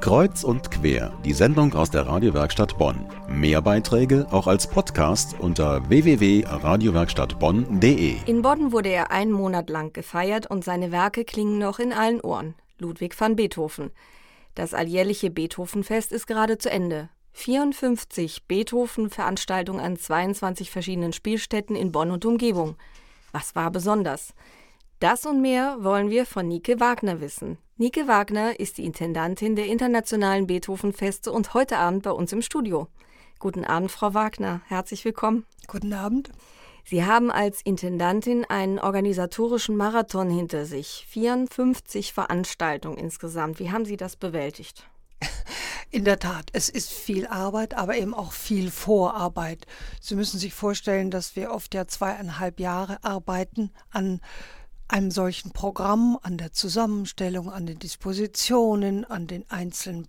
Kreuz und quer, die Sendung aus der Radiowerkstatt Bonn. Mehr Beiträge auch als Podcast unter www.radiowerkstattbonn.de. In Bonn wurde er einen Monat lang gefeiert und seine Werke klingen noch in allen Ohren. Ludwig van Beethoven. Das alljährliche Beethovenfest ist gerade zu Ende. 54 Beethoven-Veranstaltungen an 22 verschiedenen Spielstätten in Bonn und Umgebung. Was war besonders? Das und mehr wollen wir von Nike Wagner wissen. Nike Wagner ist die Intendantin der Internationalen Beethoven-Feste und heute Abend bei uns im Studio. Guten Abend, Frau Wagner. Herzlich willkommen. Guten Abend. Sie haben als Intendantin einen organisatorischen Marathon hinter sich. 54 Veranstaltungen insgesamt. Wie haben Sie das bewältigt? In der Tat, es ist viel Arbeit, aber eben auch viel Vorarbeit. Sie müssen sich vorstellen, dass wir oft ja zweieinhalb Jahre arbeiten an einem solchen Programm, an der Zusammenstellung, an den Dispositionen, an den einzelnen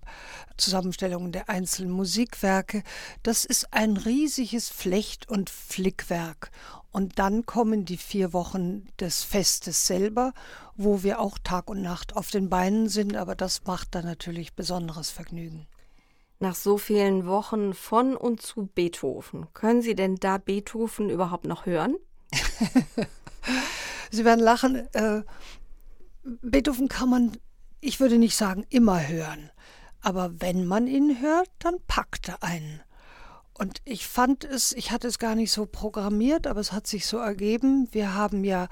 Zusammenstellungen der einzelnen Musikwerke. Das ist ein riesiges Flecht- und Flickwerk. Und dann kommen die vier Wochen des Festes selber, wo wir auch Tag und Nacht auf den Beinen sind, aber das macht dann natürlich besonderes Vergnügen. Nach so vielen Wochen von und zu Beethoven, können Sie denn da Beethoven überhaupt noch hören? Sie werden lachen. Äh, Beethoven kann man, ich würde nicht sagen immer hören, aber wenn man ihn hört, dann packt er einen. Und ich fand es, ich hatte es gar nicht so programmiert, aber es hat sich so ergeben. Wir haben ja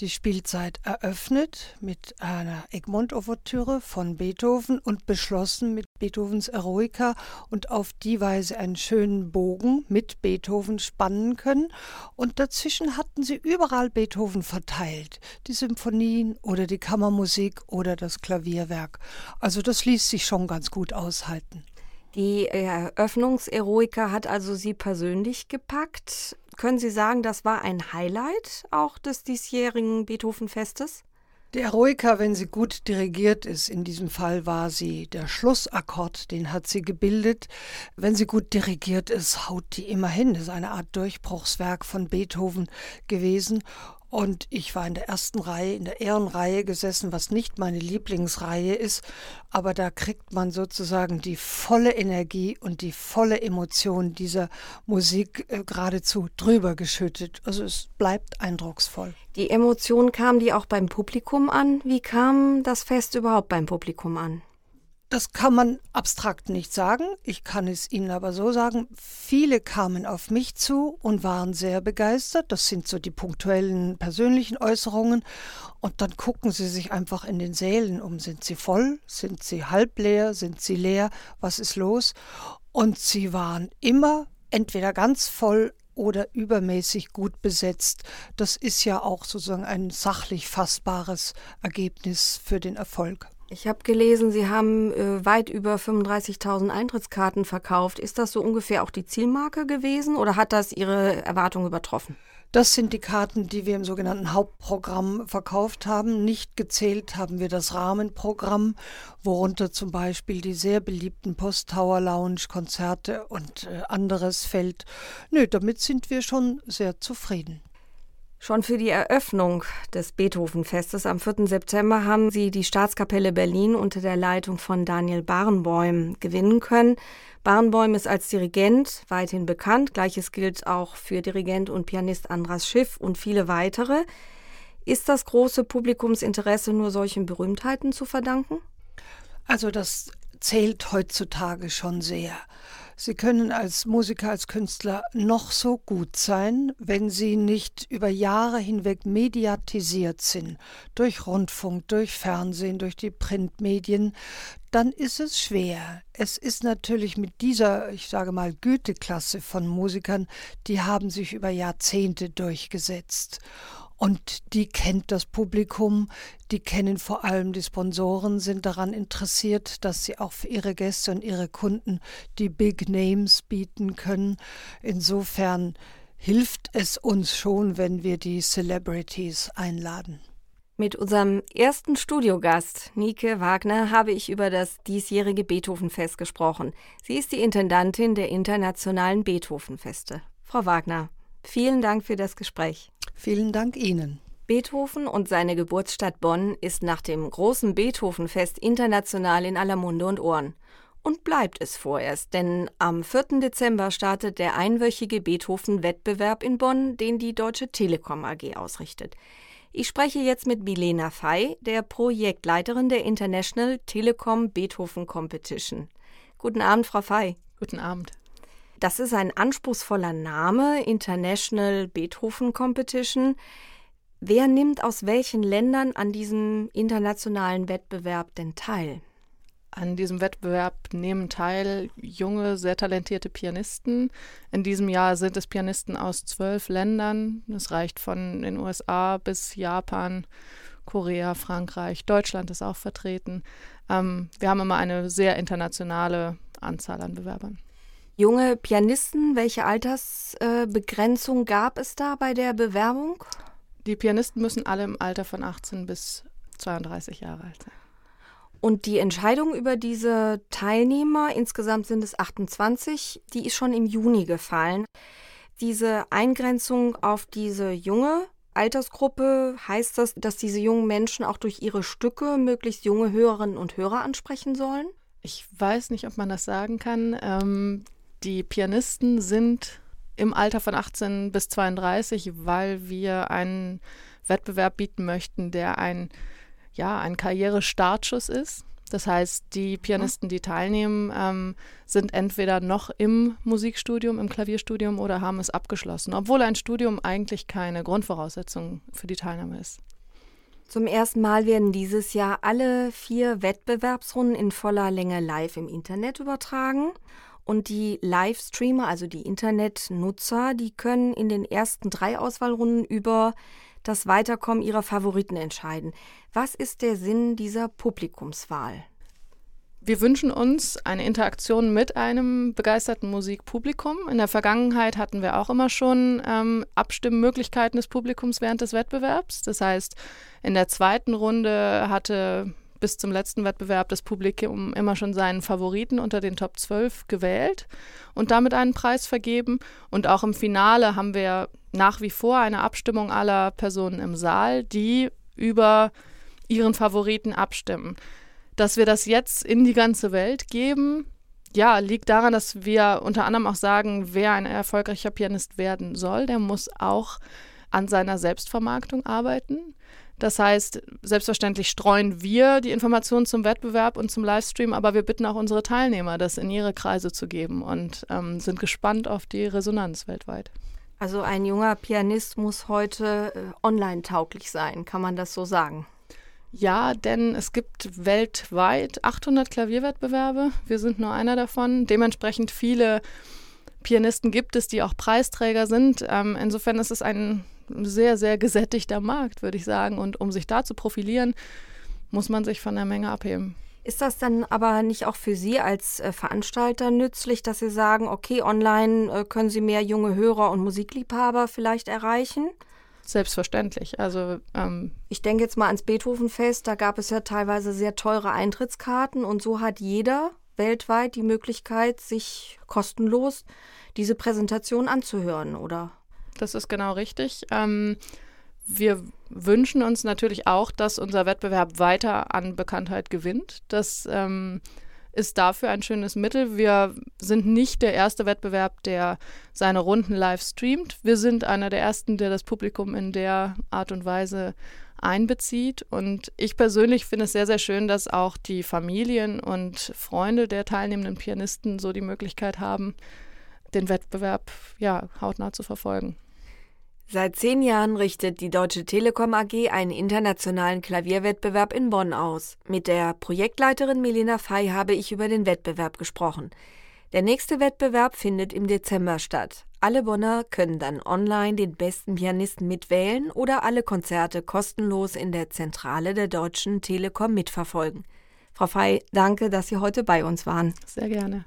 die Spielzeit eröffnet mit einer Egmont-Ouvertüre von Beethoven und beschlossen mit Beethovens Eroica und auf die Weise einen schönen Bogen mit Beethoven spannen können. Und dazwischen hatten sie überall Beethoven verteilt. Die Symphonien oder die Kammermusik oder das Klavierwerk. Also das ließ sich schon ganz gut aushalten. Die Eröffnungseroika hat also Sie persönlich gepackt. Können Sie sagen, das war ein Highlight auch des diesjährigen Beethoven-Festes? Die Eroika, wenn sie gut dirigiert ist, in diesem Fall war sie der Schlussakkord, den hat sie gebildet. Wenn sie gut dirigiert ist, haut die immer hin. Das ist eine Art Durchbruchswerk von Beethoven gewesen. Und ich war in der ersten Reihe, in der Ehrenreihe gesessen, was nicht meine Lieblingsreihe ist. Aber da kriegt man sozusagen die volle Energie und die volle Emotion dieser Musik äh, geradezu drüber geschüttet. Also es bleibt eindrucksvoll. Die Emotion kam die auch beim Publikum an? Wie kam das Fest überhaupt beim Publikum an? Das kann man abstrakt nicht sagen. Ich kann es Ihnen aber so sagen. Viele kamen auf mich zu und waren sehr begeistert. Das sind so die punktuellen persönlichen Äußerungen. Und dann gucken sie sich einfach in den Sälen um. Sind sie voll? Sind sie halb leer? Sind sie leer? Was ist los? Und sie waren immer entweder ganz voll oder übermäßig gut besetzt. Das ist ja auch sozusagen ein sachlich fassbares Ergebnis für den Erfolg. Ich habe gelesen, Sie haben äh, weit über 35.000 Eintrittskarten verkauft. Ist das so ungefähr auch die Zielmarke gewesen oder hat das Ihre Erwartungen übertroffen? Das sind die Karten, die wir im sogenannten Hauptprogramm verkauft haben. Nicht gezählt haben wir das Rahmenprogramm, worunter zum Beispiel die sehr beliebten Post-Tower Lounge Konzerte und äh, anderes fällt. Nö, damit sind wir schon sehr zufrieden. Schon für die Eröffnung des Beethoven-Festes am 4. September haben sie die Staatskapelle Berlin unter der Leitung von Daniel Barenboim gewinnen können. Barenboim ist als Dirigent weithin bekannt. Gleiches gilt auch für Dirigent und Pianist Andras Schiff und viele weitere. Ist das große Publikumsinteresse nur solchen Berühmtheiten zu verdanken? Also das zählt heutzutage schon sehr. Sie können als Musiker, als Künstler noch so gut sein, wenn Sie nicht über Jahre hinweg mediatisiert sind, durch Rundfunk, durch Fernsehen, durch die Printmedien, dann ist es schwer. Es ist natürlich mit dieser, ich sage mal, Güteklasse von Musikern, die haben sich über Jahrzehnte durchgesetzt. Und die kennt das Publikum, die kennen vor allem die Sponsoren, sind daran interessiert, dass sie auch für ihre Gäste und ihre Kunden die Big Names bieten können. Insofern hilft es uns schon, wenn wir die Celebrities einladen. Mit unserem ersten Studiogast, Nike Wagner, habe ich über das diesjährige Beethovenfest gesprochen. Sie ist die Intendantin der Internationalen Beethovenfeste. Frau Wagner, vielen Dank für das Gespräch. Vielen Dank Ihnen. Beethoven und seine Geburtsstadt Bonn ist nach dem großen Beethovenfest international in aller Munde und Ohren. Und bleibt es vorerst, denn am 4. Dezember startet der einwöchige Beethoven-Wettbewerb in Bonn, den die Deutsche Telekom AG ausrichtet. Ich spreche jetzt mit Milena Fey, der Projektleiterin der International Telekom Beethoven Competition. Guten Abend, Frau Fey. Guten Abend. Das ist ein anspruchsvoller Name, International Beethoven Competition. Wer nimmt aus welchen Ländern an diesem internationalen Wettbewerb denn teil? An diesem Wettbewerb nehmen teil junge, sehr talentierte Pianisten. In diesem Jahr sind es Pianisten aus zwölf Ländern. Das reicht von den USA bis Japan, Korea, Frankreich, Deutschland ist auch vertreten. Ähm, wir haben immer eine sehr internationale Anzahl an Bewerbern. Junge Pianisten, welche Altersbegrenzung gab es da bei der Bewerbung? Die Pianisten müssen alle im Alter von 18 bis 32 Jahre alt sein. Und die Entscheidung über diese Teilnehmer, insgesamt sind es 28, die ist schon im Juni gefallen. Diese Eingrenzung auf diese junge Altersgruppe, heißt das, dass diese jungen Menschen auch durch ihre Stücke möglichst junge Hörerinnen und Hörer ansprechen sollen? Ich weiß nicht, ob man das sagen kann. Ähm, die Pianisten sind im Alter von 18 bis 32, weil wir einen Wettbewerb bieten möchten, der ein, ja, ein Karrierestartschuss ist. Das heißt, die Pianisten, die teilnehmen, ähm, sind entweder noch im Musikstudium, im Klavierstudium oder haben es abgeschlossen, obwohl ein Studium eigentlich keine Grundvoraussetzung für die Teilnahme ist. Zum ersten Mal werden dieses Jahr alle vier Wettbewerbsrunden in voller Länge live im Internet übertragen. Und die Livestreamer, also die Internetnutzer, die können in den ersten drei Auswahlrunden über das Weiterkommen ihrer Favoriten entscheiden. Was ist der Sinn dieser Publikumswahl? Wir wünschen uns eine Interaktion mit einem begeisterten Musikpublikum. In der Vergangenheit hatten wir auch immer schon ähm, Abstimmmöglichkeiten des Publikums während des Wettbewerbs. Das heißt, in der zweiten Runde hatte bis zum letzten Wettbewerb das Publikum immer schon seinen Favoriten unter den Top 12 gewählt und damit einen Preis vergeben. Und auch im Finale haben wir nach wie vor eine Abstimmung aller Personen im Saal, die über ihren Favoriten abstimmen. Dass wir das jetzt in die ganze Welt geben, ja, liegt daran, dass wir unter anderem auch sagen, wer ein erfolgreicher Pianist werden soll, der muss auch an seiner Selbstvermarktung arbeiten. Das heißt, selbstverständlich streuen wir die Informationen zum Wettbewerb und zum Livestream, aber wir bitten auch unsere Teilnehmer, das in ihre Kreise zu geben und ähm, sind gespannt auf die Resonanz weltweit. Also ein junger Pianist muss heute äh, online tauglich sein, kann man das so sagen? Ja, denn es gibt weltweit 800 Klavierwettbewerbe. Wir sind nur einer davon. Dementsprechend viele Pianisten gibt es, die auch Preisträger sind. Ähm, insofern ist es ein sehr, sehr gesättigter Markt, würde ich sagen. Und um sich da zu profilieren, muss man sich von der Menge abheben. Ist das dann aber nicht auch für Sie als äh, Veranstalter nützlich, dass Sie sagen, okay, online äh, können Sie mehr junge Hörer und Musikliebhaber vielleicht erreichen? Selbstverständlich. Also ähm ich denke jetzt mal ans Beethovenfest, da gab es ja teilweise sehr teure Eintrittskarten und so hat jeder weltweit die Möglichkeit, sich kostenlos diese Präsentation anzuhören, oder? Das ist genau richtig. Ähm, wir wünschen uns natürlich auch, dass unser Wettbewerb weiter an Bekanntheit gewinnt. Das ähm, ist dafür ein schönes Mittel. Wir sind nicht der erste Wettbewerb, der seine Runden live streamt. Wir sind einer der ersten, der das Publikum in der Art und Weise einbezieht. Und ich persönlich finde es sehr, sehr schön, dass auch die Familien und Freunde der teilnehmenden Pianisten so die Möglichkeit haben, den Wettbewerb ja, hautnah zu verfolgen. Seit zehn Jahren richtet die Deutsche Telekom AG einen internationalen Klavierwettbewerb in Bonn aus. Mit der Projektleiterin Melina Fey habe ich über den Wettbewerb gesprochen. Der nächste Wettbewerb findet im Dezember statt. Alle Bonner können dann online den besten Pianisten mitwählen oder alle Konzerte kostenlos in der Zentrale der Deutschen Telekom mitverfolgen. Frau Fey, danke, dass Sie heute bei uns waren. Sehr gerne.